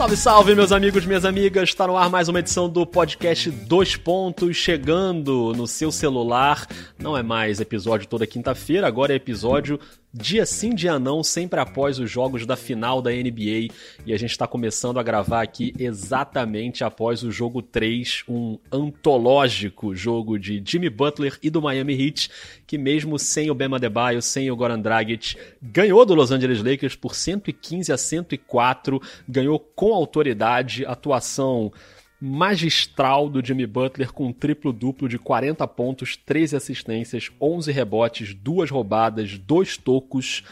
Salve, salve, meus amigos, minhas amigas. Está no ar mais uma edição do podcast Dois Pontos, chegando no seu celular. Não é mais episódio toda quinta-feira, agora é episódio dia sim, dia não, sempre após os jogos da final da NBA. E a gente está começando a gravar aqui exatamente após o jogo 3, um antológico jogo de Jimmy Butler e do Miami Heat, que mesmo sem o Bema Adebayo, sem o Goran Dragic, ganhou do Los Angeles Lakers por 115 a 104, ganhou com autoridade, atuação magistral do Jimmy Butler com um triplo-duplo de 40 pontos, 13 assistências, 11 rebotes, duas roubadas, dois tocos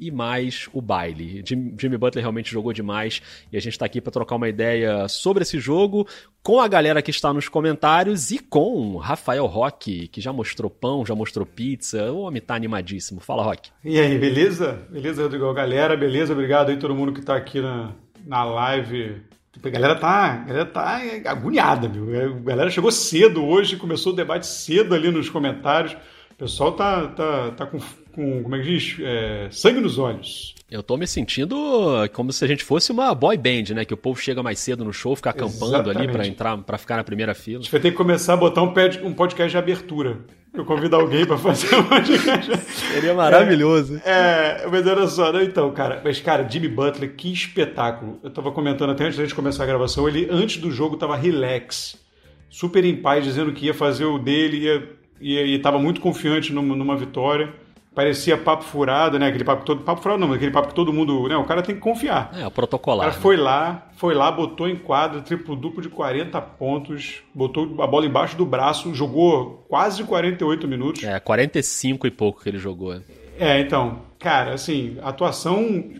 e mais o baile. Jimmy Butler realmente jogou demais e a gente está aqui para trocar uma ideia sobre esse jogo com a galera que está nos comentários e com Rafael Roque, que já mostrou pão, já mostrou pizza. O homem tá animadíssimo. Fala, Roque. E aí, beleza? Beleza, Rodrigo? Galera, beleza? Obrigado aí todo mundo que está aqui na, na live a galera tá, a galera tá agoniada, viu? A galera chegou cedo hoje, começou o debate cedo ali nos comentários. O pessoal tá, tá, tá com, com, como é que diz? É, sangue nos olhos. Eu tô me sentindo como se a gente fosse uma boy band, né? Que o povo chega mais cedo no show, fica acampando Exatamente. ali para entrar, para ficar na primeira fila. A gente vai ter que começar a botar um, um podcast de abertura. Eu convido alguém para fazer um podcast. Seria maravilhoso. É, é, mas olha só, não, então, cara. Mas, cara, Jimmy Butler, que espetáculo. Eu tava comentando até antes da gente começar a gravação, ele, antes do jogo, tava relax, super em paz, dizendo que ia fazer o dele, ia, ia, e tava muito confiante numa, numa vitória parecia papo furado, né? Aquele papo todo. Papo furado não, aquele papo que todo mundo. Né? O cara tem que confiar. É, o protocolar. O cara né? foi lá, foi lá, botou em quadra, triplo duplo de 40 pontos, botou a bola embaixo do braço, jogou quase 48 minutos. É, 45 e pouco que ele jogou. É, então, cara, assim, atuação.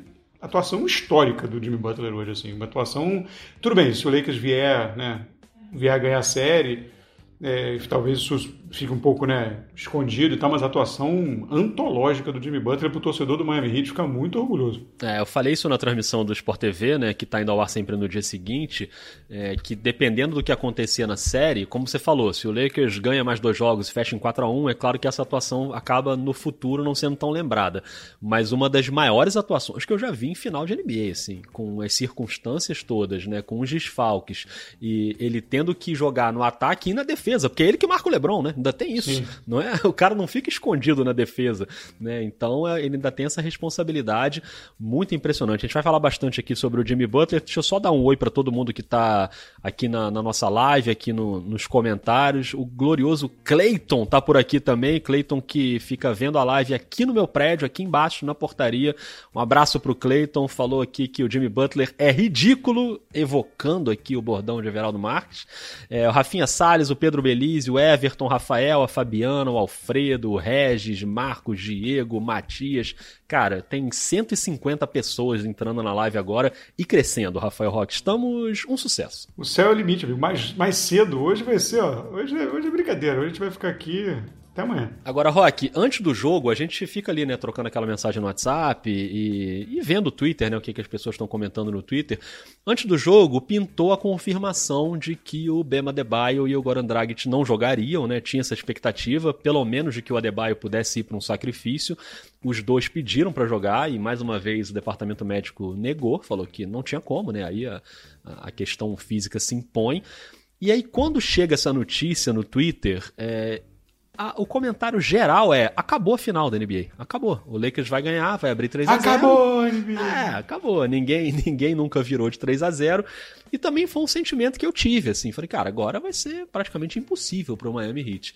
Atuação histórica do Jimmy Butler hoje, assim. Uma atuação. Tudo bem, se o Lakers vier, né? Vier ganhar a série é, talvez isso fique um pouco né, escondido e tal, mas a atuação antológica do Jimmy Butler para o torcedor do Miami Heat fica muito orgulhoso. É, eu falei isso na transmissão do Sport TV, né, que está indo ao ar sempre no dia seguinte, é, que dependendo do que acontecia na série, como você falou, se o Lakers ganha mais dois jogos e fecha em 4 a 1 é claro que essa atuação acaba no futuro não sendo tão lembrada. Mas uma das maiores atuações que eu já vi em final de NBA, assim, com as circunstâncias todas, né, com os desfalques, e ele tendo que jogar no ataque e na defesa, porque é ele que marca o LeBron, né? Ainda tem isso, Sim. não é? O cara não fica escondido na defesa, né? Então é, ele ainda tem essa responsabilidade muito impressionante. A gente vai falar bastante aqui sobre o Jimmy Butler. Deixa eu só dar um oi para todo mundo que está aqui na, na, nossa live, aqui no, nos comentários. O glorioso Clayton tá por aqui também. Clayton que fica vendo a live aqui no meu prédio, aqui embaixo na portaria. Um abraço pro Clayton. Falou aqui que o Jimmy Butler é ridículo, evocando aqui o bordão de Everaldo Marques. É, o Rafinha Salles, o Pedro Belize, o Everton, Rafael, a Fabiana, o Alfredo, o Regis, Marcos, Diego, Matias. Cara, tem 150 pessoas entrando na live agora e crescendo, Rafael Roque. Estamos um sucesso. O céu é o limite, amigo. Mais, mais cedo, hoje vai ser, ó. Hoje, é, hoje é brincadeira. Hoje a gente vai ficar aqui até amanhã. Agora, Rock, antes do jogo, a gente fica ali, né, trocando aquela mensagem no WhatsApp e, e vendo o Twitter, né, o que, que as pessoas estão comentando no Twitter. Antes do jogo, pintou a confirmação de que o Bema Adebayo e o Goran Dragic não jogariam, né? Tinha essa expectativa, pelo menos de que o Adebayo pudesse ir para um sacrifício. Os dois pediram para jogar e mais uma vez o departamento médico negou, falou que não tinha como, né? Aí a, a questão física se impõe. E aí, quando chega essa notícia no Twitter, é, a, o comentário geral é: acabou a final da NBA. Acabou. O Lakers vai ganhar, vai abrir 3 a 0 Acabou NBA. É, acabou. Ninguém, ninguém nunca virou de 3 a 0 E também foi um sentimento que eu tive, assim. Falei, cara, agora vai ser praticamente impossível para o Miami Heat.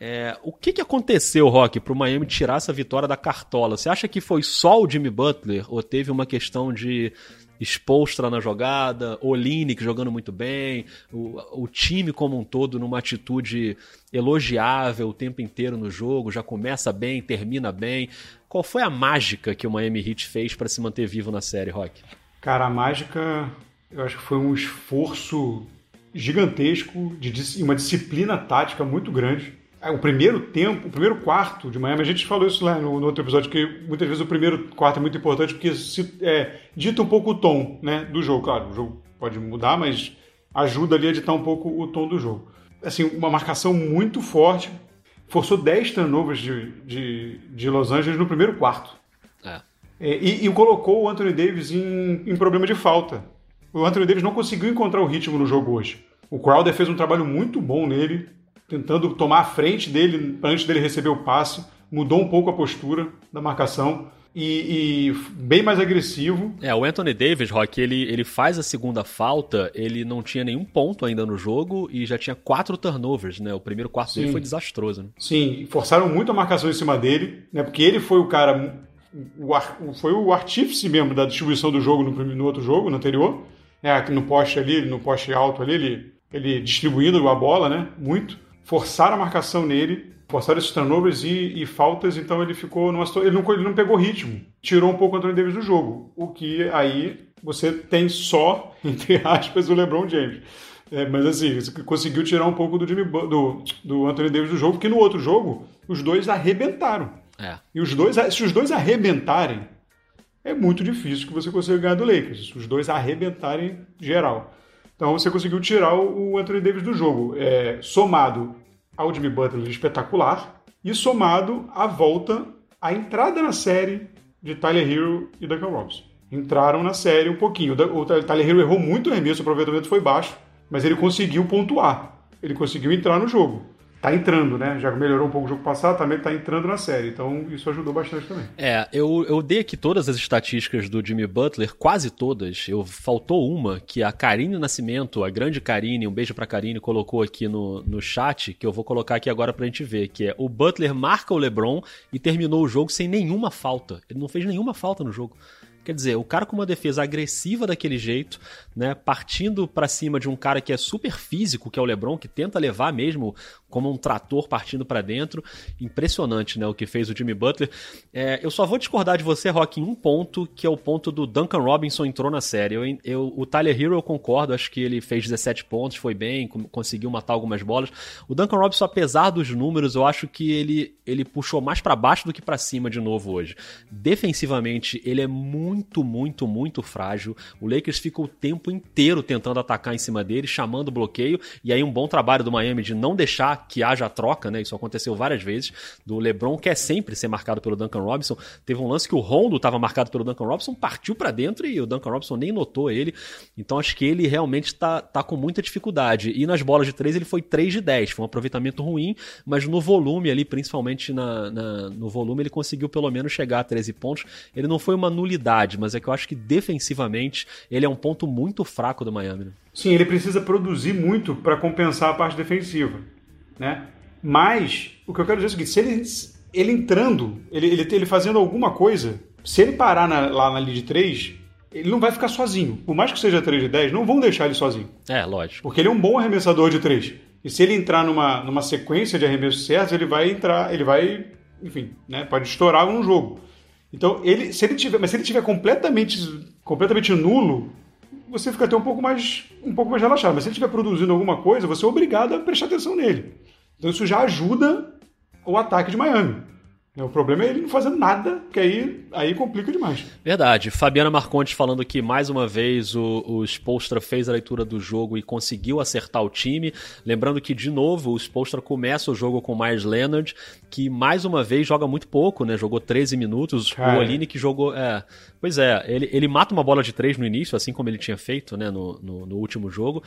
É, o que, que aconteceu, Rock, para o Miami tirar essa vitória da cartola? Você acha que foi só o Jimmy Butler ou teve uma questão de Spolstra na jogada, Olinick jogando muito bem, o, o, time como um todo numa atitude elogiável o tempo inteiro no jogo, já começa bem, termina bem. Qual foi a mágica que o Miami Heat fez para se manter vivo na série, Rock? Cara, a mágica, eu acho que foi um esforço gigantesco de uma disciplina tática muito grande o primeiro tempo, o primeiro quarto de Miami, a gente falou isso lá no, no outro episódio, que muitas vezes o primeiro quarto é muito importante porque se, é, dita um pouco o tom né, do jogo. Claro, o jogo pode mudar, mas ajuda ali a ditar um pouco o tom do jogo. Assim, uma marcação muito forte, forçou 10 turnovers de, de, de Los Angeles no primeiro quarto. É. É, e, e, colocou o Anthony Davis em, em problema de falta. o Anthony Davis não conseguiu encontrar o ritmo no jogo hoje. O Crowder fez um trabalho muito bom nele, tentando tomar a frente dele antes dele receber o passe, mudou um pouco a postura da marcação. E, e, bem mais agressivo. É, o Anthony Davis, Rock, ele, ele faz a segunda falta, ele não tinha nenhum ponto ainda no jogo e já tinha quatro turnovers, né? O primeiro quarto Sim. dele foi desastroso, né? Sim, forçaram muito a marcação em cima dele, né? Porque ele foi o cara, o, foi o artífice mesmo da distribuição do jogo no, no outro jogo, no anterior. É, no poste ali, no poste alto ali, ele, ele distribuindo a bola, né? Muito. Forçaram a marcação nele forçaram esses turnovers e, e, faltas, então ele ficou numa situação. Ele não, ele não pegou ritmo. Tirou um pouco o Anthony Davis do jogo. O que aí você tem só, entre aspas, o LeBron James. É, mas assim, conseguiu tirar um pouco do, Jimmy, do, do Anthony Davis do jogo, porque no outro jogo os dois arrebentaram. É. E os dois, se os dois arrebentarem, é muito difícil que você consiga ganhar do Lakers. Se os dois arrebentarem geral. Então você conseguiu tirar o Anthony Davis do jogo. É, somado ao Jimmy Butler espetacular e somado à volta, à entrada na série de Tyler Hero e Duncan Robinson. Entraram na série um pouquinho. O Tyler Hero errou muito o arremesso, o aproveitamento foi baixo, mas ele conseguiu pontuar. Ele conseguiu entrar no jogo tá entrando, né? Já melhorou um pouco o jogo passado, também tá entrando na série. Então isso ajudou bastante também. É, eu, eu dei aqui todas as estatísticas do Jimmy Butler, quase todas. Eu faltou uma que a Karine Nascimento, a grande Karine, um beijo pra Karine, colocou aqui no, no chat, que eu vou colocar aqui agora pra gente ver, que é o Butler marca o LeBron e terminou o jogo sem nenhuma falta. Ele não fez nenhuma falta no jogo. Quer dizer, o cara com uma defesa agressiva daquele jeito, né, partindo para cima de um cara que é super físico, que é o LeBron, que tenta levar mesmo como um trator partindo para dentro. Impressionante, né, o que fez o Jimmy Butler. É, eu só vou discordar de você, Rock, em um ponto, que é o ponto do Duncan Robinson entrou na série. Eu, eu, o Tyler Hero eu concordo, acho que ele fez 17 pontos, foi bem, conseguiu matar algumas bolas. O Duncan Robinson, apesar dos números, eu acho que ele, ele puxou mais para baixo do que para cima de novo hoje. Defensivamente, ele é muito, muito, muito frágil. O Lakers fica o tempo inteiro tentando atacar em cima dele, chamando bloqueio, e aí um bom trabalho do Miami de não deixar que haja troca, né? Isso aconteceu várias vezes. Do LeBron quer sempre ser marcado pelo Duncan Robinson. Teve um lance que o Rondo estava marcado pelo Duncan Robinson, partiu para dentro e o Duncan Robinson nem notou ele. Então acho que ele realmente está tá com muita dificuldade. E nas bolas de 3 ele foi 3 de 10. Foi um aproveitamento ruim, mas no volume ali, principalmente na, na, no volume, ele conseguiu pelo menos chegar a 13 pontos. Ele não foi uma nulidade, mas é que eu acho que defensivamente ele é um ponto muito fraco do Miami. Né? Sim, ele precisa produzir muito para compensar a parte defensiva né? Mas o que eu quero dizer é o seguinte: se ele, ele entrando, ele, ele, ele fazendo alguma coisa, se ele parar na, lá na linha de 3, ele não vai ficar sozinho. Por mais que seja 3 de 10, não vão deixar ele sozinho. É, lógico. Porque ele é um bom arremessador de 3. E se ele entrar numa, numa sequência de arremessos certos, ele vai entrar, ele vai, enfim, né, pode estourar um jogo. Então, ele, se ele tiver, mas se ele tiver completamente, completamente nulo, você fica até um pouco mais, um pouco mais relaxado. Mas se ele estiver produzindo alguma coisa, você é obrigado a prestar atenção nele. Então isso já ajuda o ataque de Miami. O problema é ele não fazendo nada, que aí, aí complica demais. Verdade. Fabiana Marcontes falando que mais uma vez o, o Spolstra fez a leitura do jogo e conseguiu acertar o time. Lembrando que, de novo, o Spolstra começa o jogo com mais Leonard, que mais uma vez joga muito pouco, né? Jogou 13 minutos. Cara. O Oline que jogou. É, pois é, ele, ele mata uma bola de 3 no início, assim como ele tinha feito né, no, no, no último jogo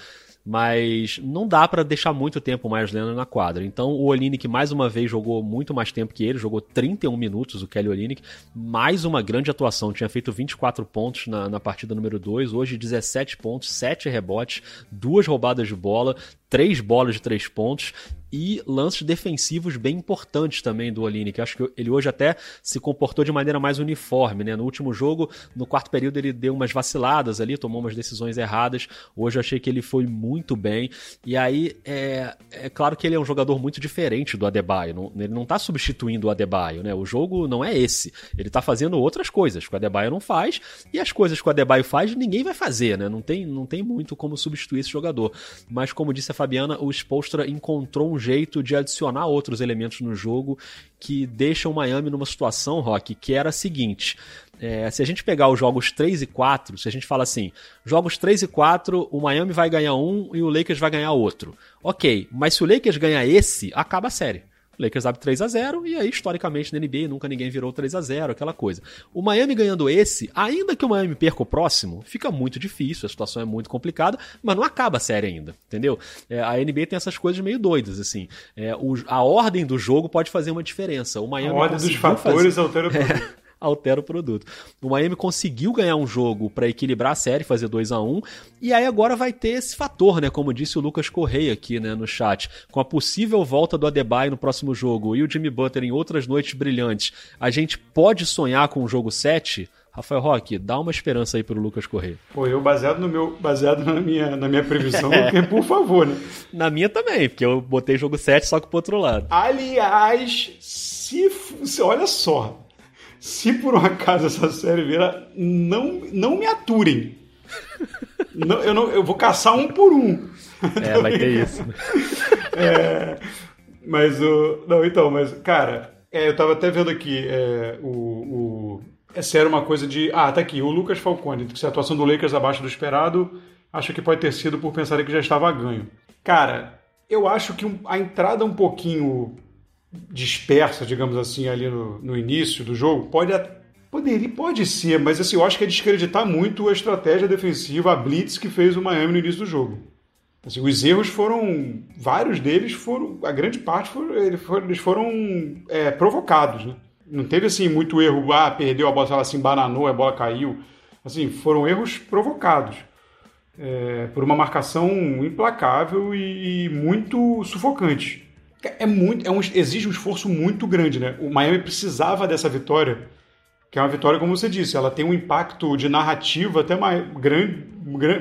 mas não dá para deixar muito tempo o Myers Leonard na quadra. Então o Olinick mais uma vez jogou muito mais tempo que ele, jogou 31 minutos o Kelly Olinick, mais uma grande atuação, tinha feito 24 pontos na, na partida número 2, hoje 17 pontos, 7 rebotes, duas roubadas de bola, três bolas de três pontos e lances defensivos bem importantes também do Oline, que acho que ele hoje até se comportou de maneira mais uniforme, né? No último jogo, no quarto período, ele deu umas vaciladas ali, tomou umas decisões erradas. Hoje eu achei que ele foi muito bem. E aí, é, é claro que ele é um jogador muito diferente do Adebayo. Não, ele não tá substituindo o Adebayo, né? O jogo não é esse. Ele tá fazendo outras coisas que o Adebayo não faz, e as coisas que o Adebayo faz, ninguém vai fazer, né? Não tem, não tem muito como substituir esse jogador. Mas como disse a Fabiana, o Spolstra encontrou um jeito de adicionar outros elementos no jogo que deixam Miami numa situação, Rock, que era a seguinte. É, se a gente pegar os jogos 3 e 4, se a gente fala assim, jogos 3 e 4, o Miami vai ganhar um e o Lakers vai ganhar outro. Ok, mas se o Lakers ganhar esse, acaba a série. Lakers abre 3 a 0 e aí, historicamente, na NBA, nunca ninguém virou 3 a 0 aquela coisa. O Miami ganhando esse, ainda que o Miami perca o próximo, fica muito difícil, a situação é muito complicada, mas não acaba a série ainda, entendeu? É, a NBA tem essas coisas meio doidas, assim. É, o, a ordem do jogo pode fazer uma diferença. O Miami a ordem dos fatores fazer... altera tudo. É altera o produto. O Miami conseguiu ganhar um jogo para equilibrar a série, fazer 2 a 1 e aí agora vai ter esse fator, né? Como disse o Lucas Correia aqui né, no chat, com a possível volta do Adebayo no próximo jogo e o Jimmy Butler em outras noites brilhantes, a gente pode sonhar com o jogo 7? Rafael Roque, dá uma esperança aí pro Lucas Correia. Pô, eu baseado no meu, baseado na minha, na minha previsão, é. por favor, né? Na minha também, porque eu botei jogo 7 só que pro outro lado. Aliás, se olha só, se por um acaso essa série virar, não, não me aturem. não, eu, não, eu vou caçar um por um. É, vai ter isso. é, mas o. Não, então, mas, cara, é, eu tava até vendo aqui é, o, o. Essa era uma coisa de. Ah, tá aqui, o Lucas Falcone, se a atuação do Lakers abaixo do esperado, acho que pode ter sido por pensar que já estava a ganho. Cara, eu acho que a entrada um pouquinho dispersa, digamos assim, ali no, no início do jogo, pode poderia, pode ser, mas assim, eu acho que é descreditar muito a estratégia defensiva, a blitz que fez o Miami no início do jogo. Assim, os erros foram, vários deles foram, a grande parte foram, eles foram é, provocados, né? Não teve assim muito erro, ah, perdeu a bola, ela se embananou, a bola caiu. Assim, foram erros provocados. É, por uma marcação implacável e, e muito sufocante. É muito, é um, exige um esforço muito grande, né? O Miami precisava dessa vitória, que é uma vitória, como você disse, ela tem um impacto de narrativa até mai, grande,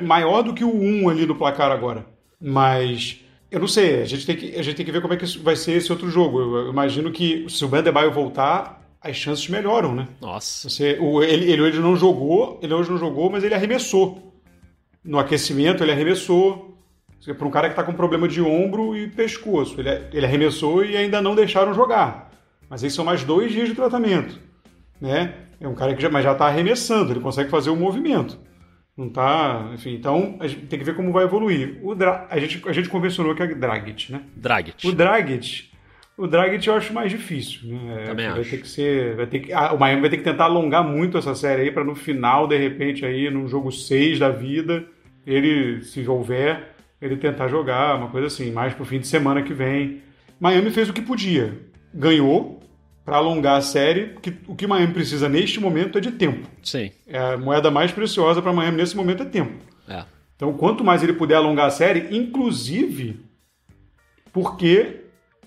maior do que o 1 ali no placar agora. Mas eu não sei, a gente tem que, a gente tem que ver como é que vai ser esse outro jogo. Eu, eu imagino que se o Bandebaio voltar, as chances melhoram, né? Nossa. Você, o, ele, ele hoje não jogou, ele hoje não jogou, mas ele arremessou. No aquecimento, ele arremessou. Para um cara que está com problema de ombro e pescoço. Ele, ele arremessou e ainda não deixaram jogar. Mas aí são mais dois dias de tratamento. Né? É um cara que já, mas já está arremessando, ele consegue fazer o movimento. Não tá. Enfim, então a gente tem que ver como vai evoluir. O Dra a, gente, a gente convencionou que é Dragic, né? Dragic. O Dragic. O Dragic eu acho mais difícil. Né? Também vai acho. ter que ser. Vai ter que, ah, o Miami vai ter que tentar alongar muito essa série aí para no final, de repente, aí, no jogo 6 da vida, ele, se houver, ele tentar jogar, uma coisa assim, mais pro fim de semana que vem. Miami fez o que podia. Ganhou para alongar a série, que o que Miami precisa neste momento é de tempo. Sim. É a moeda mais preciosa para Miami nesse momento é tempo. É. Então, quanto mais ele puder alongar a série, inclusive porque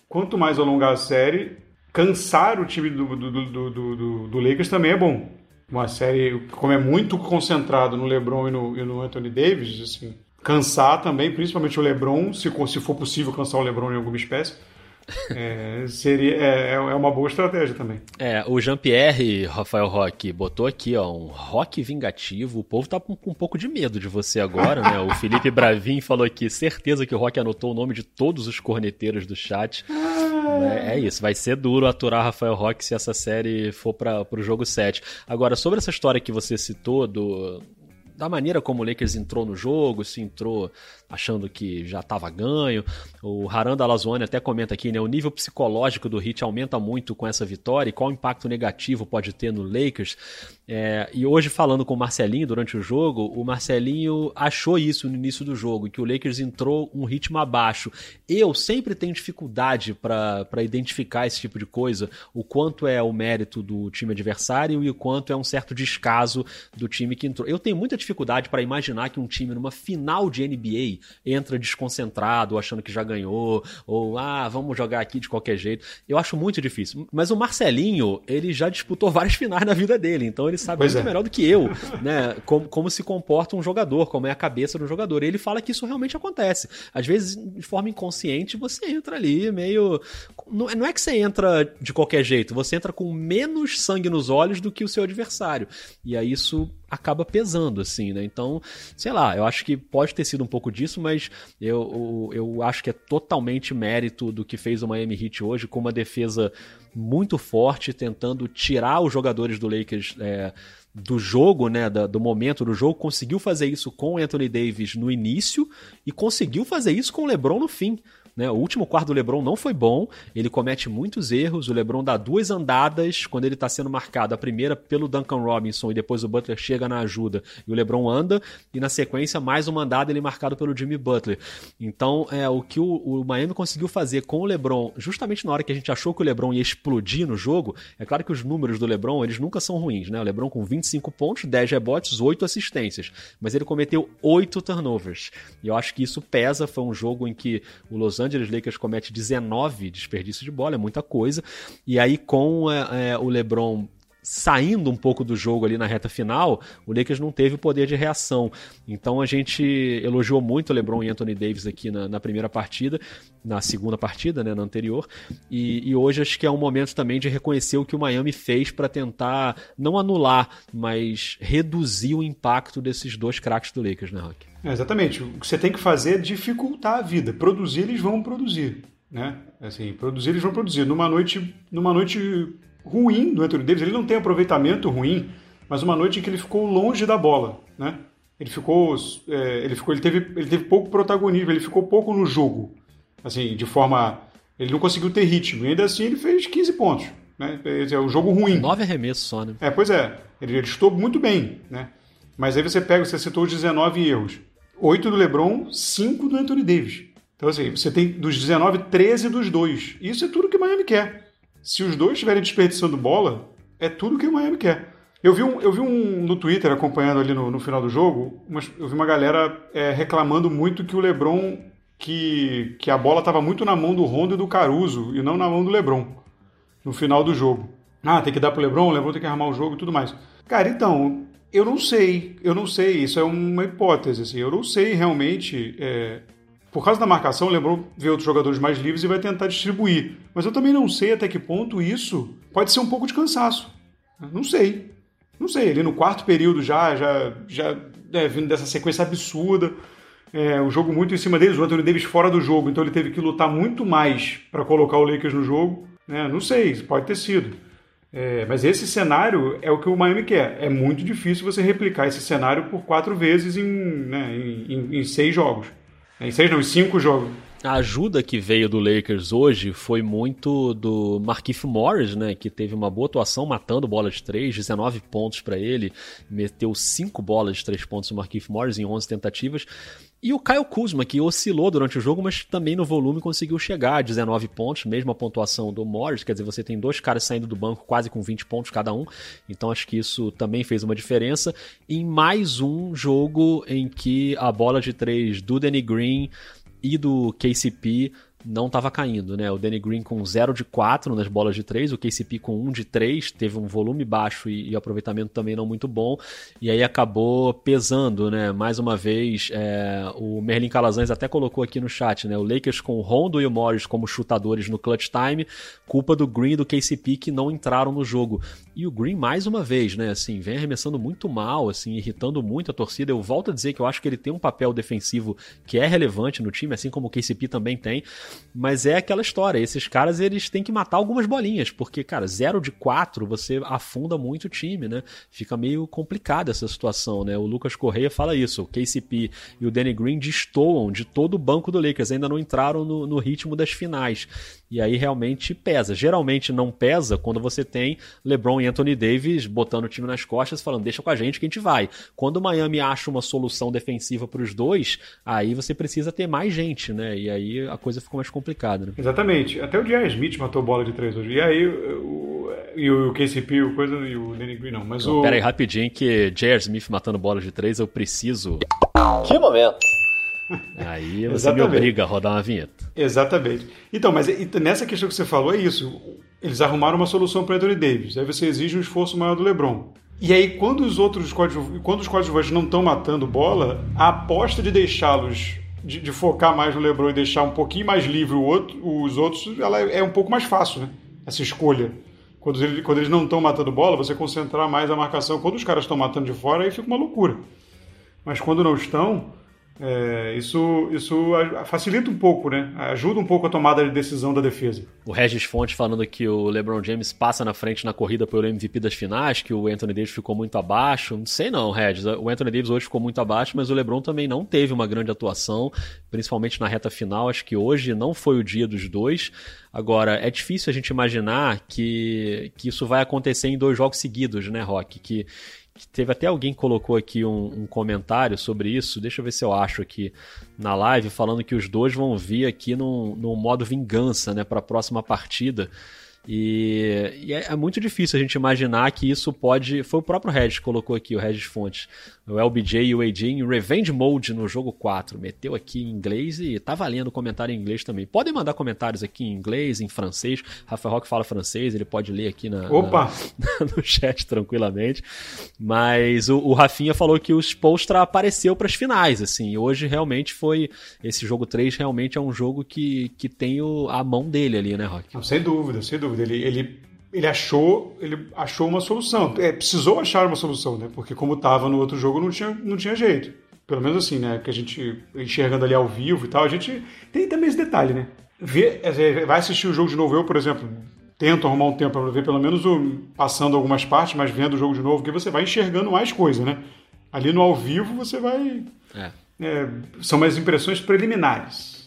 quanto mais alongar a série, cansar o time do, do, do, do, do Lakers também é bom. Uma série, como é muito concentrado no LeBron e no, e no Anthony Davis, assim, cansar também, principalmente o LeBron, se, se for possível cansar o LeBron em alguma espécie. É, seria, é, é uma boa estratégia também. É, o Jean-Pierre, Rafael Roque, botou aqui, ó, um rock vingativo. O povo tá com, com um pouco de medo de você agora, né? O Felipe Bravin falou aqui, certeza que o Rock anotou o nome de todos os corneteiros do chat. É, é isso, vai ser duro aturar Rafael Roque se essa série for para o jogo 7. Agora, sobre essa história que você citou do, da maneira como o Lakers entrou no jogo, se entrou achando que já estava ganho. O Haranda Lazuani até comenta aqui, né? O nível psicológico do Heat aumenta muito com essa vitória e qual impacto negativo pode ter no Lakers. É, e hoje, falando com o Marcelinho durante o jogo, o Marcelinho achou isso no início do jogo, que o Lakers entrou um ritmo abaixo. Eu sempre tenho dificuldade para identificar esse tipo de coisa, o quanto é o mérito do time adversário e o quanto é um certo descaso do time que entrou. Eu tenho muita dificuldade para imaginar que um time numa final de NBA entra desconcentrado, achando que já ganhou, ou ah, vamos jogar aqui de qualquer jeito. Eu acho muito difícil. Mas o Marcelinho, ele já disputou várias finais na vida dele, então ele sabe pois muito é. melhor do que eu, né? Como, como se comporta um jogador, como é a cabeça do jogador. E ele fala que isso realmente acontece. Às vezes, de forma inconsciente, você entra ali meio. Não, não é que você entra de qualquer jeito, você entra com menos sangue nos olhos do que o seu adversário. E aí isso acaba pesando, assim, né? Então, sei lá, eu acho que pode ter sido um pouco disso, mas eu, eu, eu acho que é totalmente mérito do que fez o Miami Heat hoje, com uma defesa muito forte, tentando tirar os jogadores do Lakers é, do jogo, né, do momento do jogo, conseguiu fazer isso com Anthony Davis no início e conseguiu fazer isso com LeBron no fim. Né? O último quarto do LeBron não foi bom, ele comete muitos erros, o LeBron dá duas andadas quando ele está sendo marcado, a primeira pelo Duncan Robinson e depois o Butler chega na ajuda e o LeBron anda, e na sequência mais uma andada ele marcado pelo Jimmy Butler. Então, é o que o, o Miami conseguiu fazer com o LeBron, justamente na hora que a gente achou que o LeBron ia explodir no jogo, é claro que os números do LeBron, eles nunca são ruins, né? O LeBron com 25 pontos, 10 rebotes, 8 assistências, mas ele cometeu 8 turnovers. E eu acho que isso pesa, foi um jogo em que o Los Angeles Lakers comete 19 desperdícios de bola, é muita coisa. E aí com é, é, o LeBron saindo um pouco do jogo ali na reta final, o Lakers não teve o poder de reação. Então a gente elogiou muito o LeBron e Anthony Davis aqui na, na primeira partida, na segunda partida, né, na anterior. E, e, hoje acho que é um momento também de reconhecer o que o Miami fez para tentar não anular, mas reduzir o impacto desses dois craques do Lakers, né, Rock? É, exatamente. O que você tem que fazer é dificultar a vida. Produzir, eles vão produzir. Né? Assim, produzir, eles vão produzir. Numa noite, numa noite ruim do Anthony Davis. Ele não tem aproveitamento ruim, mas uma noite em que ele ficou longe da bola, né? Ele ficou, é, ele ficou, ele teve, ele teve pouco protagonismo, ele ficou pouco no jogo, assim, de forma, ele não conseguiu ter ritmo. E ainda assim ele fez 15 pontos, né? É um jogo ruim. Nove arremessos só, né? É, pois é. Ele, ele estou muito bem, né? Mas aí você pega, você citou os 19 erros. 8 do LeBron, 5 do Anthony Davis. Então, assim, você tem dos 19, 13 dos dois. Isso é tudo que Miami quer se os dois estiverem desperdiçando bola, é tudo que o Miami quer. Eu vi um, eu vi um no Twitter, acompanhando ali no, no final do jogo, eu vi uma galera é, reclamando muito que o LeBron, que, que a bola estava muito na mão do Rondo e do Caruso, e não na mão do LeBron, no final do jogo. Ah, tem que dar pro LeBron, o LeBron tem que armar o jogo e tudo mais. Cara, então, eu não sei, eu não sei, isso é uma hipótese, assim, eu não sei realmente é, por causa da marcação, o LeBron vê outros jogadores mais livres e vai tentar distribuir. Mas eu também não sei até que ponto isso pode ser um pouco de cansaço. Não sei. Não sei. Ali no quarto período já, já, já é, vindo dessa sequência absurda. É, o jogo muito em cima deles, o Anthony Davis fora do jogo, então ele teve que lutar muito mais para colocar o Lakers no jogo. Né? Não sei, pode ter sido. É, mas esse cenário é o que o Miami quer. É muito difícil você replicar esse cenário por quatro vezes em, né, em, em, em seis jogos. Em seis não, em cinco jogos. A ajuda que veio do Lakers hoje foi muito do Markif Morris, né, que teve uma boa atuação matando bola de três, 19 pontos para ele, meteu cinco bolas de três pontos o Markif Morris em 11 tentativas. E o Kyle Kuzma, que oscilou durante o jogo, mas também no volume conseguiu chegar a 19 pontos, mesmo a pontuação do Morris. Quer dizer, você tem dois caras saindo do banco quase com 20 pontos cada um. Então acho que isso também fez uma diferença. Em mais um jogo em que a bola de três do Danny Green e do KCP não estava caindo, né? O Danny Green com 0 de 4 nas bolas de 3, o KCP com 1 de 3, teve um volume baixo e, e aproveitamento também não muito bom, e aí acabou pesando, né? Mais uma vez, é, o Merlin Calazans até colocou aqui no chat, né? O Lakers com o Rondo e o Morris como chutadores no clutch time, culpa do Green e do KCP que não entraram no jogo. E o Green, mais uma vez, né? Assim, vem arremessando muito mal, assim, irritando muito a torcida. Eu volto a dizer que eu acho que ele tem um papel defensivo que é relevante no time, assim como o KCP também tem, mas é aquela história, esses caras eles têm que matar algumas bolinhas, porque, cara, 0 de 4 você afunda muito o time, né? Fica meio complicada essa situação, né? O Lucas Correia fala isso, o KCP e o Danny Green destoam de todo o banco do Lakers, ainda não entraram no, no ritmo das finais. E aí realmente pesa. Geralmente não pesa quando você tem LeBron e Anthony Davis botando o time nas costas, falando deixa com a gente que a gente vai. Quando o Miami acha uma solução defensiva para os dois, aí você precisa ter mais gente, né? E aí a coisa ficou mais complicada. Né? Exatamente. Até o J.R. Smith matou bola de três hoje. E aí o, e o KCP, o coisa e o Danny Green não. Mas não, o... Pera aí rapidinho que J.R. Smith matando bola de três, eu preciso. Que momento! Aí você me obriga a rodar uma vinheta. Exatamente. Então, mas nessa questão que você falou, é isso. Eles arrumaram uma solução para Anthony Davis. Aí você exige um esforço maior do LeBron. E aí, quando os outros códigos, quando os coadjuvantes não estão matando bola, a aposta de deixá-los, de, de, focar mais no LeBron e deixar um pouquinho mais livre outro, os outros, ela é, é um pouco mais fácil, né? Essa escolha. Quando, ele, quando eles não estão matando bola, você concentrar mais a marcação. Quando os caras estão matando de fora, aí fica uma loucura. Mas quando não estão, É, isso, isso facilita um pouco, né? Ajuda um pouco a tomada de decisão da defesa. O Regis Fonte falando que o LeBron James passa na frente na corrida pelo MVP das finais, que o Anthony Davis ficou muito abaixo. Não sei não, Regis. O Anthony Davis hoje ficou muito abaixo, mas o LeBron também não teve uma grande atuação, principalmente na reta final. Acho que hoje não foi o dia dos dois. Agora, é difícil a gente imaginar que, que isso vai acontecer em dois jogos seguidos, né, Rock? Que Teve até alguém que colocou aqui um, um, comentário sobre isso. Deixa eu ver se eu acho aqui na live, falando que os dois vão vir aqui no, modo vingança, né, para a próxima partida. E, e é, é, muito difícil a gente imaginar que isso pode. Foi o próprio Regis que colocou aqui, o Regis Fontes. O LBJ e o AJ em Revenge Mode no jogo 4. Meteu aqui em inglês e tá valendo comentário em inglês também. Podem mandar comentários aqui em inglês, em francês. Rafael Roque fala francês, ele pode ler aqui na, Opa. Na, no chat tranquilamente. Mas o, o Rafinha falou que o Spolstra apareceu para as finais. assim. Hoje realmente foi. Esse jogo 3 realmente é um jogo que, que tem o, a mão dele ali, né? Não, sem dúvida, sem dúvida. Ele, ele ele achou, ele achou uma solução. É, precisou achar uma solução, né? Porque como estava no outro jogo, não tinha, não tinha jeito. Pelo menos assim, né? Que a gente enxergando ali ao vivo e tal, a gente tem também esse detalhe, né? Vê, é, vai assistir o jogo de novo. Eu, por exemplo, tento arrumar um tempo para ver pelo menos o, passando algumas partes, mas vendo o jogo de novo, porque você vai enxergando mais coisa, né? Ali no ao vivo você vai. É. É, são mais impressões preliminares.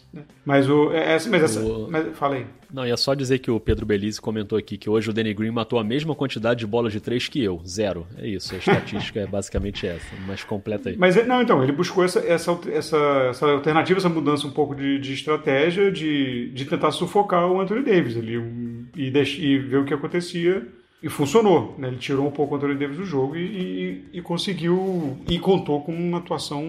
Mas o. É, mas essa. O... Mas, fala aí. Não, é só dizer que o Pedro Belize comentou aqui que hoje o Danny Green matou a mesma quantidade de bolas de três que eu. Zero. É isso. A estatística é basicamente essa. Mas completa aí. Mas não, então, ele buscou essa, essa, essa, essa alternativa, essa mudança um pouco de, de estratégia de, de tentar sufocar o Anthony Davis ali e, e ver o que acontecia. E funcionou, né? Ele tirou um pouco o Anthony Davis do jogo e, e, e conseguiu. E contou com uma atuação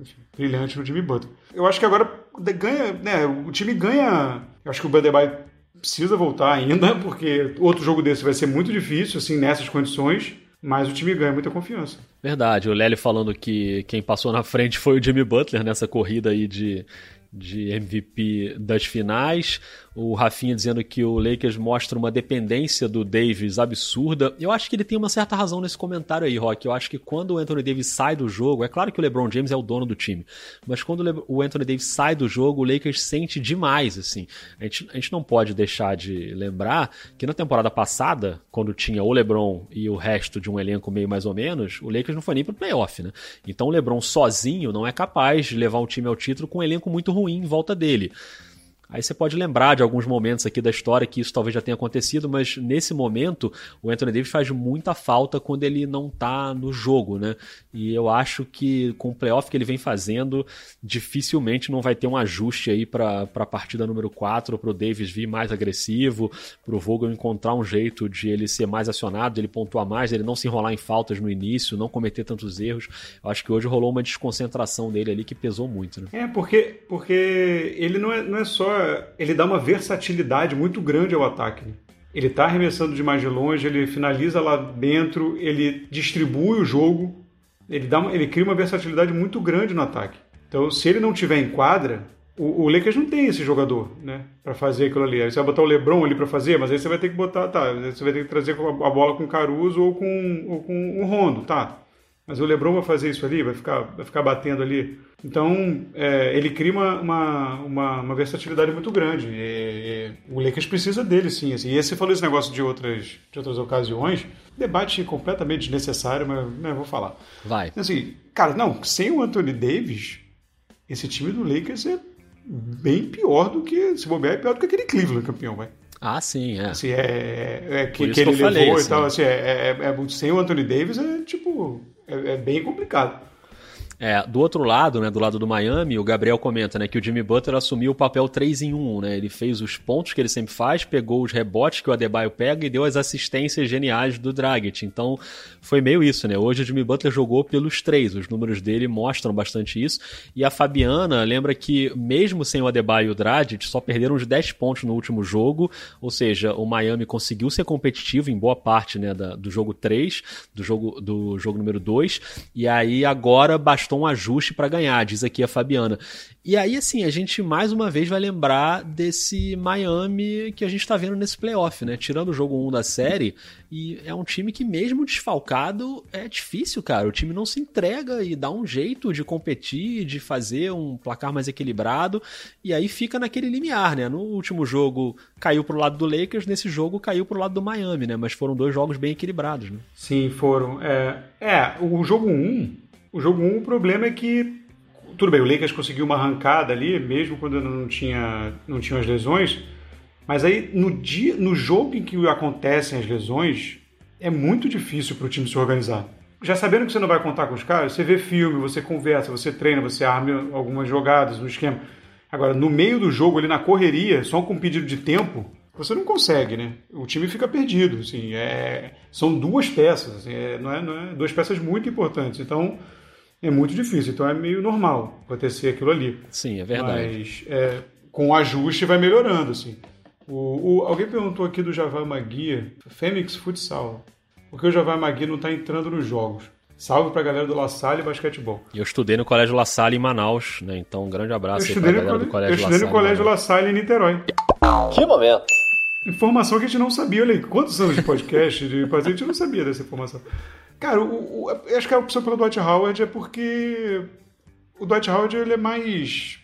enfim, brilhante no Jimmy Butler. Eu acho que agora ganha, né? O time ganha. Eu acho que o Bandebai precisa voltar ainda, porque outro jogo desse vai ser muito difícil, assim, nessas condições. Mas o time ganha muita confiança. Verdade, o Lely falando que quem passou na frente foi o Jimmy Butler nessa corrida aí de, de MVP das finais o Rafinha dizendo que o Lakers mostra uma dependência do Davis absurda. Eu acho que ele tem uma certa razão nesse comentário aí, Rock. Eu acho que quando o Anthony Davis sai do jogo, é claro que o LeBron James é o dono do time, mas quando o Anthony Davis sai do jogo, o Lakers sente demais, assim. A gente, a gente não pode deixar de lembrar que na temporada passada, quando tinha o LeBron e o resto de um elenco meio mais ou menos, o Lakers não foi nem pro playoff, né? Então o LeBron sozinho não é capaz de levar o time ao título com um elenco muito ruim em volta dele. Aí você pode lembrar de alguns momentos aqui da história que isso talvez já tenha acontecido, mas nesse momento o Anthony Davis faz muita falta quando ele não tá no jogo, né? E eu acho que com o playoff que ele vem fazendo, dificilmente não vai ter um ajuste aí para a partida número 4, para o Davis vir mais agressivo, para o Vogel encontrar um jeito de ele ser mais acionado, ele pontuar mais, ele não se enrolar em faltas no início, não cometer tantos erros. Eu acho que hoje rolou uma desconcentração dele ali que pesou muito, né? É, porque, porque ele não é, não é só ele dá uma versatilidade muito grande ao ataque. Né? Ele está arremessando de mais de longe, ele finaliza lá dentro, ele distribui o jogo, ele, dá uma, ele cria uma versatilidade muito grande no ataque. Então, se ele não tiver em quadra, o, o Lakers não tem esse jogador, né, para fazer aquilo ali. Aí você vai botar o LeBron ali para fazer, mas aí você vai ter que botar, tá, você vai ter que trazer a bola com o Caruso ou com, ou com o Rondo, tá? Mas o LeBron vai fazer isso ali, vai ficar, vai ficar batendo ali. Então, é, ele cria uma, uma, uma, uma, versatilidade muito grande. E, e, o Lakers precisa dele, sim. Assim. E você falou esse negócio de outras, de outras ocasiões, debate completamente desnecessário, mas né, vou falar. Vai. Assim, cara, não, sem o Anthony Davis, esse time do Lakers é bem pior do que, se bobear, é pior do que aquele Cleveland campeão, vai. Ah, sim, é. Assim, é, é que, que ele levou falei, e tal. Assim, é, é, é, sem o Anthony Davis é tipo é, é bem complicado. É, do outro lado, né, do lado do Miami, o Gabriel comenta, né, que o Jimmy Butler assumiu o papel 3 em 1, né? Ele fez os pontos que ele sempre faz, pegou os rebotes que o Adebayo pega e deu as assistências geniais do Dragic. Então, foi meio isso, né? Hoje o Jimmy Butler jogou pelos três, os números dele mostram bastante isso. E a Fabiana lembra que mesmo sem o Adebayo e o Dragic, só perderam uns 10 pontos no último jogo, ou seja, o Miami conseguiu ser competitivo em boa parte, né, da, do jogo 3, do jogo do jogo número 2, e aí agora bastou bastou um ajuste para ganhar, diz aqui a Fabiana. E aí, assim, a gente mais uma vez vai lembrar desse Miami que a gente está vendo nesse playoff, né? Tirando o jogo 1 da série, e é um time que, mesmo desfalcado, é difícil, cara. O time não se entrega e dá um jeito de competir, de fazer um placar mais equilibrado, e aí fica naquele limiar, né? No último jogo caiu pro lado do Lakers, nesse jogo caiu pro lado do Miami, né? Mas foram dois jogos bem equilibrados, né? Sim, foram. É, é o jogo 1, o jogo 1, o problema é que tudo bem, o Lakers conseguiu uma arrancada ali, mesmo quando não tinha, não tinha as lesões, mas aí no, dia, no jogo em que acontecem as lesões, é muito difícil para o time se organizar. Já sabendo que você não vai contar com os caras, você vê filme, você conversa, você treina, você arma algumas jogadas, um esquema. Agora, no meio do jogo, ali na correria, só com pedido de tempo, você não consegue, né? O time fica perdido. Assim, é... São duas peças, assim, é... Não, é, não é duas peças muito importantes. Então, é muito difícil. Então, é meio normal acontecer aquilo ali. Sim, é verdade. Mas é... com o ajuste vai melhorando, assim. O, o, alguém perguntou aqui do Javar Magui, Fênix Futsal. Por que o Javar Magui não está entrando nos jogos? Salve pra galera do La Salle Basquetebol. E eu estudei no Colégio La Salle em Manaus, né? Então um grande abraço eu aí pra galera do Colégio Eu estudei no Colégio La Salle em Niterói. Que momento! Informação que a gente não sabia, olha aí, quantos anos de podcast, de a gente não sabia dessa informação. Cara, o, o, acho que a opção pelo Dwight Howard é porque o Dwight Howard ele é mais,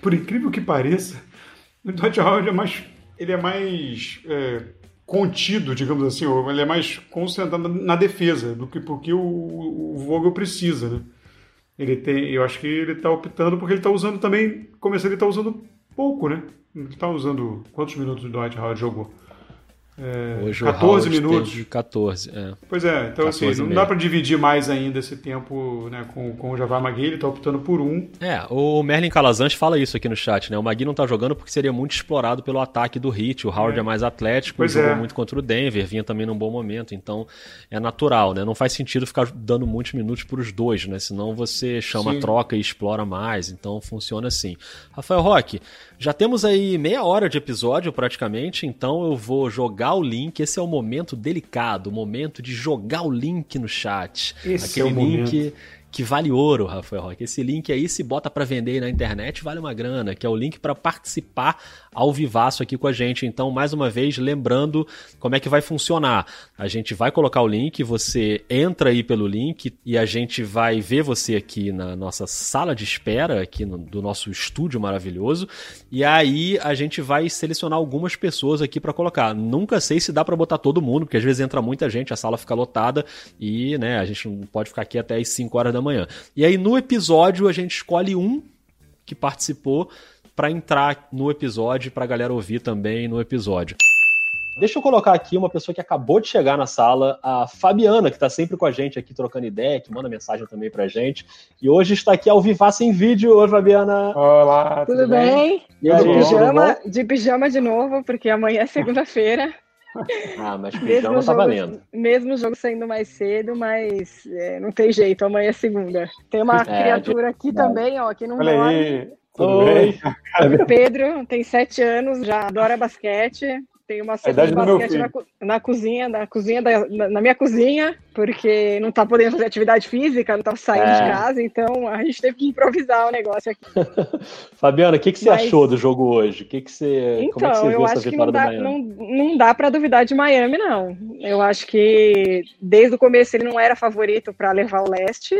por incrível que pareça, o Dwight Howard é mais ele é mais é, contido, digamos assim, ou ele é mais concentrado na defesa do que porque o, o Vogel precisa, né? Ele tem, eu acho que ele está optando porque ele está usando também, começando ele está usando pouco, né? Ele está usando quantos minutos o Dwight Howard jogou? É, Hoje 14 o minutos. De 14, é. Pois é, então assim, não dá para dividir mais ainda esse tempo né, com, com o Javar Magui, ele tá optando por um. É, o Merlin Calazans fala isso aqui no chat, né? O Magui não tá jogando porque seria muito explorado pelo ataque do Hit. O Howard é, é mais atlético, pois jogou é. muito contra o Denver, vinha também num bom momento, então é natural, né? Não faz sentido ficar dando muitos minutos para os dois, né? Senão você chama Sim. a troca e explora mais, então funciona assim. Rafael Roque, já temos aí meia hora de episódio praticamente, então eu vou jogar o link. Esse é o momento delicado, o momento de jogar o link no chat. Esse Aquele é o link momento que vale ouro, Rafael Roque. Esse link aí, se bota para vender na internet, vale uma grana, que é o link para participar ao vivaço aqui com a gente. Então, mais uma vez, lembrando como é que vai funcionar. A gente vai colocar o link, você entra aí pelo link e a gente vai ver você aqui na nossa sala de espera, aqui no, do nosso estúdio maravilhoso. E aí a gente vai selecionar algumas pessoas aqui para colocar. Nunca sei se dá para botar todo mundo, porque às vezes entra muita gente, a sala fica lotada e, né, a gente não pode ficar aqui até as 5 horas da manhã. E aí no episódio a gente escolhe um que participou para entrar no episódio para a galera ouvir também no episódio. Deixa eu colocar aqui uma pessoa que acabou de chegar na sala, a Fabiana, que está sempre com a gente aqui trocando ideia, que manda mensagem também para gente. E hoje está aqui ao vivar sem vídeo. Oi, Fabiana. Olá, tudo, tudo bem? bem? De, pijama, de pijama de novo, porque amanhã é segunda-feira. Ah, mas pijama mesmo tá valendo. Mesmo o jogo saindo mais cedo, mas é, não tem jeito, amanhã é segunda. Tem uma é, criatura aqui também, ó, que não Olha dorme. Aí. Tudo Oi. bem? Pedro tem sete anos, já adora basquete. Tem uma cesta de basquete na, na, cozinha, na cozinha da, na, na, minha cozinha, porque não tá podendo fazer atividade física, não tá saindo é. de casa, então a gente teve que improvisar o negócio aqui. Fabiana, o que, que você Mas... achou do jogo hoje? O que, que você. Então, como é que você então, eu acho que não dá, não, não dá para duvidar de Miami, não. Eu acho que desde o começo ele não era favorito para levar o leste,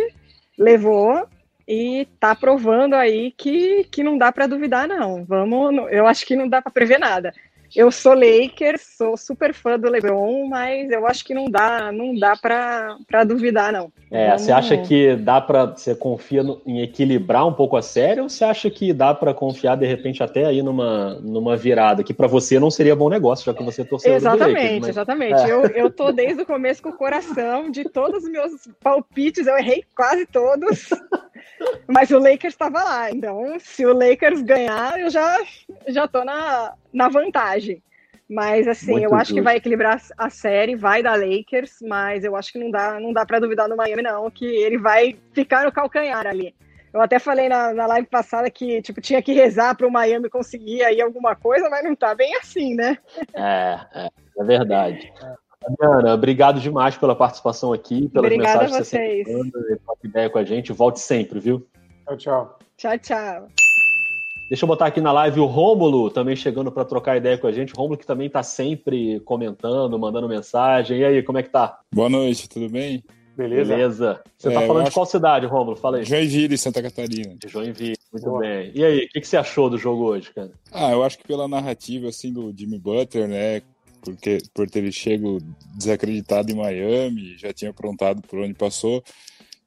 levou, e tá provando aí que, que não dá para duvidar, não. Vamos, eu acho que não dá para prever nada. Eu sou Lakers, sou super fã do LeBron, mas eu acho que não dá, não dá para duvidar não. É, Vamos... você acha que dá para você confia no, em equilibrar um pouco a série ou você acha que dá para confiar de repente até aí numa, numa virada que para você não seria bom negócio, já que você torceu Exatamente, Lakers, mas... exatamente. É. Eu, eu tô desde o começo com o coração de todos os meus palpites, eu errei quase todos. Mas o Lakers estava lá, então se o Lakers ganhar, eu já já tô na, na vantagem. Mas assim, Muito eu acho justo. que vai equilibrar a série, vai dar Lakers, mas eu acho que não dá, não dá para duvidar no Miami não, que ele vai ficar no calcanhar ali. Eu até falei na, na live passada que tipo tinha que rezar para o Miami conseguir aí alguma coisa, mas não tá bem assim, né? É, é, é verdade. Adriana, obrigado demais pela participação aqui, pelas Obrigada mensagens que você manda, ideia com a gente. Volte sempre, viu? Tchau, tchau. Tchau, tchau. Deixa eu botar aqui na live o Rômulo também chegando para trocar ideia com a gente. Rômulo que também está sempre comentando, mandando mensagem. E aí, como é que tá? Boa noite, tudo bem? Beleza? Beleza. Você é, tá falando de qual cidade, Rômulo? Fala aí. Joinville, Santa Catarina. De Joinville, muito Boa. bem. E aí, o que, que você achou do jogo hoje, cara? Ah, eu acho que pela narrativa, assim, do Jimmy Butler, né, porque, por ter chego desacreditado em Miami, já tinha aprontado por onde passou,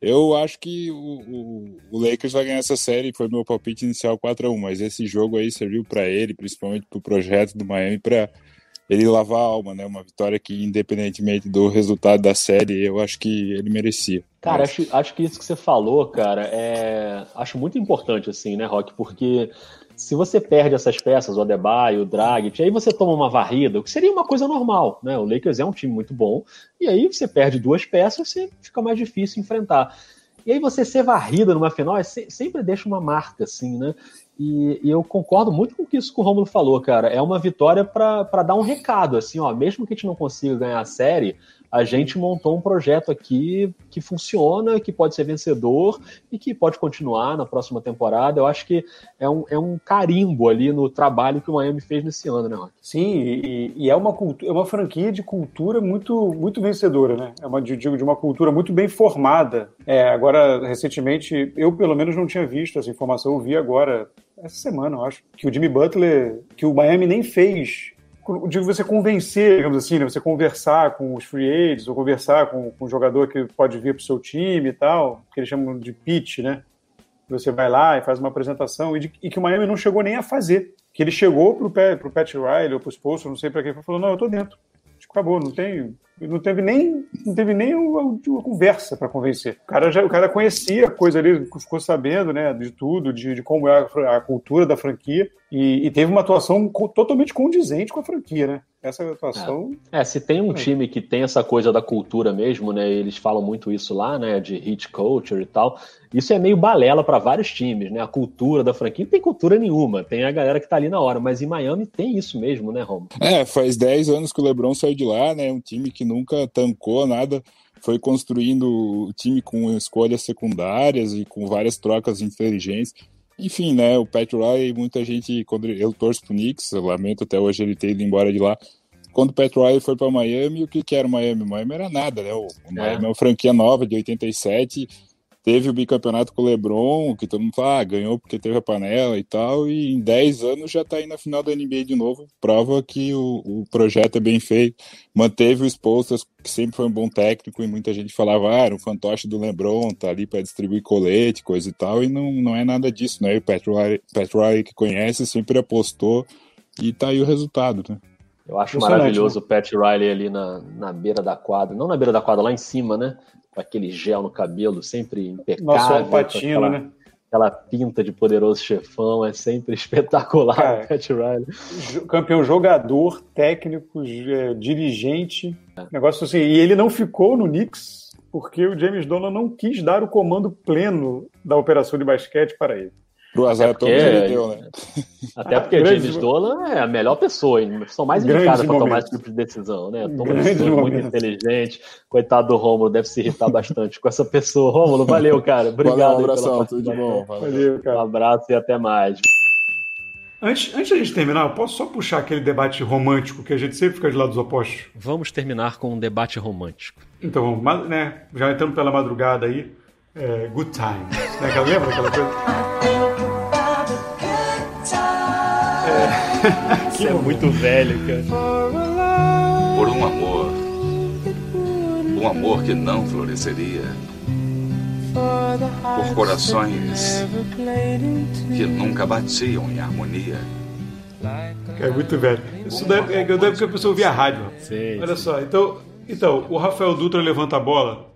eu acho que o, o, o, Lakers vai ganhar essa série, foi meu palpite inicial 4 a 1 mas esse jogo aí serviu para ele, principalmente para o projeto do Miami, para ele lavar a alma, né? Uma vitória que, independentemente do resultado da série, eu acho que ele merecia. Cara, acho, acho que isso que você falou, cara, é... acho muito importante, assim, né, Rock? Porque se você perde essas peças, o Adebayo, o Dragic, aí você toma uma varrida, o que seria uma coisa normal, né? O Lakers é um time muito bom, e aí você perde duas peças, você fica mais difícil enfrentar. E aí você ser varrida numa final é sempre deixa uma marca, assim, né? E, e, eu concordo muito com isso que o Romulo falou, cara. É uma vitória para dar um recado, assim, ó. Mesmo que a gente não consiga ganhar a série, a gente montou um projeto aqui que funciona, que pode ser vencedor e que pode continuar na próxima temporada. Eu acho que é um, é um carimbo ali no trabalho que o Miami fez nesse ano, né, Rock? Sim, e, e é, uma, é uma franquia de cultura muito, muito vencedora, né? É uma, digo, de uma cultura muito bem formada. É, agora, recentemente, eu pelo menos não tinha visto essa informação, eu vi agora, essa semana, eu acho, que o Jimmy Butler, que o Miami nem fez de você convencer, digamos assim, né? você conversar com os free agents, ou conversar com, com um jogador que pode vir para o seu time e tal, que eles chamam de pitch, né? Você vai lá e faz uma apresentação, e, de, e que o Miami não chegou nem a fazer. Que ele chegou para o Pat Riley ou para o Spolstra, não sei para quem, falou: não, eu estou dentro. Acabou, não tem, não teve nem, não teve nem uma, uma conversa para convencer. O cara, já, o cara conhecia a coisa ali, ficou sabendo né, de tudo, de, de como é a, a cultura da franquia, e, e, teve uma atuação totalmente condizente com a franquia, né? Essa atuação. É, é se tem um é. time que tem essa coisa da cultura mesmo, né? Eles falam muito isso lá, né? De hit culture e tal. Isso é meio balela para vários times, né? A cultura da franquia não tem cultura nenhuma. Tem a galera que tá ali na hora, mas em Miami tem isso mesmo, né, Romo? É, faz 10 anos que o LeBron saiu de lá, né? Um time que nunca tancou nada foi construindo o time com escolhas secundárias e com várias trocas inteligentes. Enfim, né, o Pat Riley, muita gente, quando eu torço pro Knicks, eu lamento até hoje ele ter ido embora de lá. Quando o Pat Riley foi para Miami, o que, que era o Miami? Miami era nada, né? O, o Miami é. é uma franquia nova de 87 teve o bicampeonato com o LeBron, que todo mundo fala, ah, ganhou porque teve a panela e tal, e em 10 anos já tá aí na final da NBA de novo. Prova que o, o projeto é bem feito. Manteve o Spolstras, que sempre foi um bom técnico, e muita gente falava, ah, era um fantoche do LeBron, tá ali para distribuir colete, coisa e tal, e não, não é nada disso, né? O Pat Riley, Pat Riley que conhece sempre apostou, e tá aí o resultado, né? Eu acho maravilhoso né? o Pat Riley ali na, na beira da quadra, não na beira da quadra, lá em cima, né? Com aquele gel no cabelo, sempre impecável. Nosso patino, aquela, né? Aquela pinta de poderoso chefão, é sempre espetacular, Cara, Pat Riley. Campeão jogador, técnico, é, dirigente. É. Negócio assim. E ele não ficou no Knicks porque o James Dolan não quis dar o comando pleno da operação de basquete para ele. Pro azar todo ele deu, né? Até porque James Dolan é a melhor pessoa, são mais indicadas para tomar esse tipo de decisão, né? Toma decisão muito inteligente. Coitado do Rômulo, deve se irritar bastante com essa pessoa. Rômulo, valeu, cara. Obrigado. Valeu, um abração, tudo de bom. Valeu, cara. Um abraço e até mais. Antes, antes da gente terminar, eu posso só puxar aquele debate romântico que a gente sempre fica de lados opostos? Vamos terminar com um debate romântico. Então, né, já entrando pela madrugada aí, é, Good Times. Né? Lembra aquela coisa? Isso é muito velho, cara. Por um amor. Um amor que não floresceria. Por corações que nunca batiam em harmonia. É muito velho. Isso deve, é, deve que a pessoa ouvia rádio. Sim, Olha sim. só, então, então, o Rafael Dutra levanta a bola.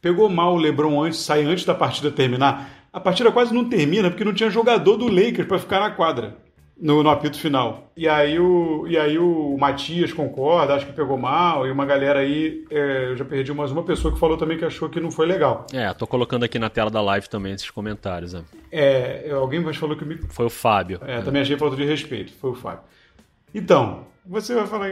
Pegou mal o Lebron antes, sai antes da partida terminar. A partida quase não termina porque não tinha jogador do Lakers para ficar na quadra no, no, apito final. E aí o, e aí o Matias concorda, acho que pegou mal, e uma galera aí, é, eu já perdi mais uma pessoa que falou também que achou que não foi legal. É, tô colocando aqui na tela da live também esses comentários. Né? É, alguém mais falou que me... Foi o Fábio. É, é. também achei falta de respeito, foi o Fábio. Então, você vai falar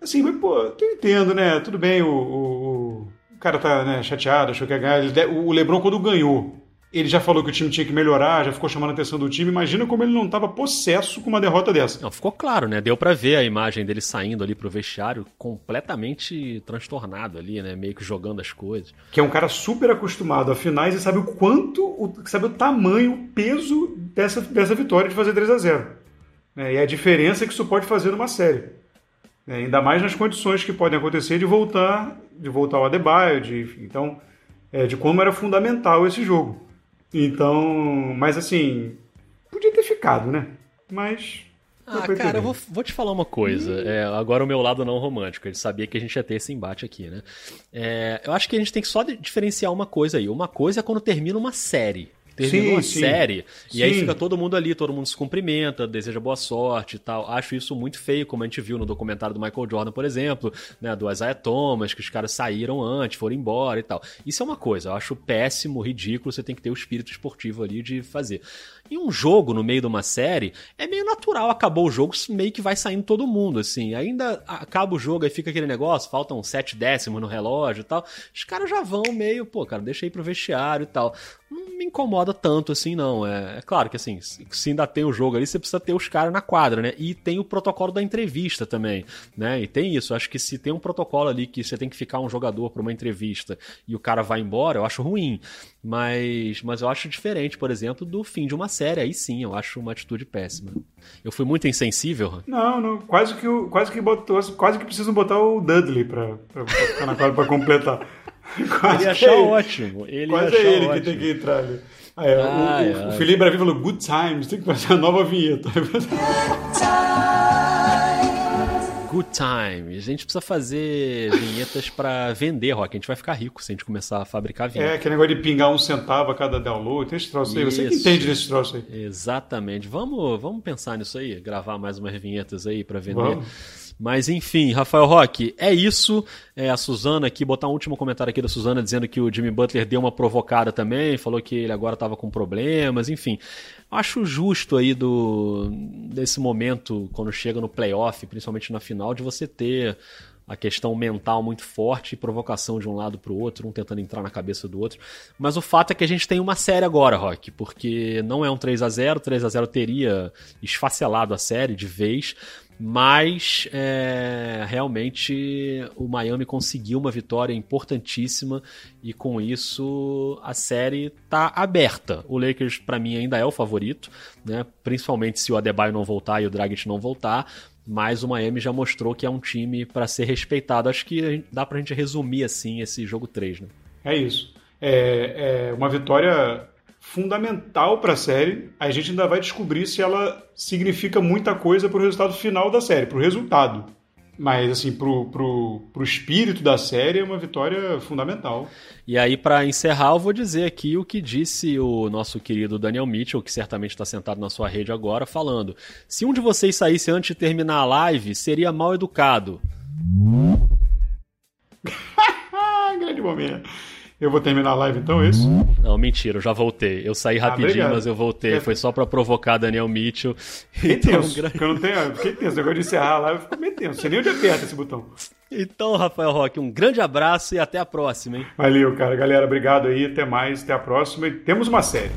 assim, mas pô, eu entendo, né? Tudo bem, o, o, o cara tá né, chateado, achou que ia ganhar. O Lebron, quando ganhou, ele já falou que o time tinha que melhorar, já ficou chamando a atenção do time. Imagina como ele não estava possesso com uma derrota dessa. Não, ficou claro, né? Deu para ver a imagem dele saindo ali pro vestiário completamente transtornado ali, né? Meio que jogando as coisas. Que é um cara super acostumado a finais e sabe o quanto, o, sabe o tamanho, o peso dessa, dessa vitória de fazer 3 a 0 né? E a diferença que isso pode fazer numa série. É, ainda mais nas condições que podem acontecer de voltar, de voltar ao Adebayo, de, então, é, de como era fundamental esse jogo. Então, mas assim, podia ter ficado, né? Mas. Ah, cara, eu vou, vou, te falar uma coisa. É, agora o meu lado não romântico. Ele sabia que a gente ia ter esse embate aqui, né? É, eu acho que a gente tem que só diferenciar uma coisa aí. Uma coisa é quando termina uma série. Terminou sim, a sim. série, sim. e aí fica todo mundo ali, todo mundo se cumprimenta, deseja boa sorte e tal. Acho isso muito feio, como a gente viu no documentário do Michael Jordan, por exemplo, né, do Isaiah Thomas, que os caras saíram antes, foram embora e tal. Isso é uma coisa, eu acho péssimo, ridículo, você tem que ter o espírito esportivo ali de fazer. E um jogo no meio de uma série é meio natural, acabou o jogo, meio que vai saindo todo mundo, assim. Ainda acaba o jogo, aí fica aquele negócio, faltam sete décimos no relógio e tal. Os caras já vão meio, pô, cara, deixa aí pro vestiário e tal. Não me incomoda tanto assim, não. É, é claro que assim, se ainda tem o jogo ali, você precisa ter os caras na quadra, né? E tem o protocolo da entrevista também, né? E tem isso. Acho que se tem um protocolo ali que você tem que ficar um jogador para uma entrevista e o cara vai embora, eu acho ruim. Mas, mas eu acho diferente, por exemplo, do fim de uma série. Aí sim, eu acho uma atitude péssima. Eu fui muito insensível? Não, não. Quase que, quase que, botou, quase que precisam botar o Dudley pra, pra, pra completar. Quase ele achar é ótimo. Ele quase é ele ótimo. que tem que entrar ali. Ah, é, ai, o, ai. o Felipe Bravi falou Good Times, tem que fazer a nova vinheta. Good Good Times. A gente precisa fazer vinhetas para vender, Rock. A gente vai ficar rico se a gente começar a fabricar vinhetas. É, aquele negócio de pingar um centavo a cada download. Tem esse troço aí. Você que entende desse troço aí. Exatamente. Vamos, vamos pensar nisso aí. Gravar mais umas vinhetas aí para vender. Vamos. Mas enfim, Rafael Roque, é isso. É, a Suzana aqui, botar um último comentário aqui da Suzana dizendo que o Jimmy Butler deu uma provocada também, falou que ele agora estava com problemas, enfim. Acho justo aí do desse momento, quando chega no playoff, principalmente na final, de você ter a questão mental muito forte e provocação de um lado para o outro, um tentando entrar na cabeça do outro. Mas o fato é que a gente tem uma série agora, Rock, porque não é um 3 a 0 3 a 0 teria esfacelado a série de vez, mas é, realmente o Miami conseguiu uma vitória importantíssima e com isso a série está aberta. O Lakers para mim ainda é o favorito, né? Principalmente se o Adebayo não voltar e o Dragic não voltar, mas o Miami já mostrou que é um time para ser respeitado. Acho que dá para a gente resumir assim esse jogo 3, né? É isso. É, é uma vitória fundamental para a série. A gente ainda vai descobrir se ela significa muita coisa para o resultado final da série, para o resultado. Mas, assim, pro, pro, pro espírito da série é uma vitória fundamental. E aí, para encerrar, eu vou dizer aqui o que disse o nosso querido Daniel Mitchell, que certamente está sentado na sua rede agora, falando: se um de vocês saísse antes de terminar a live, seria mal educado. Grande momento. Eu vou terminar a live então, é isso? Não, mentira, eu já voltei. Eu saí ah, rapidinho, ah, mas eu voltei. É. Foi só para provocar Daniel Mitchell. Fiquei então, tenso, gra... eu não tenho, fiquei tenso. Agora de encerrar a live, ficou meio tenso. Sei nem onde aperta esse botão. Então, Rafael Roque, um grande abraço e até a próxima, hein? Valeu, cara. Galera, obrigado aí. Até mais, até a próxima. E temos uma série.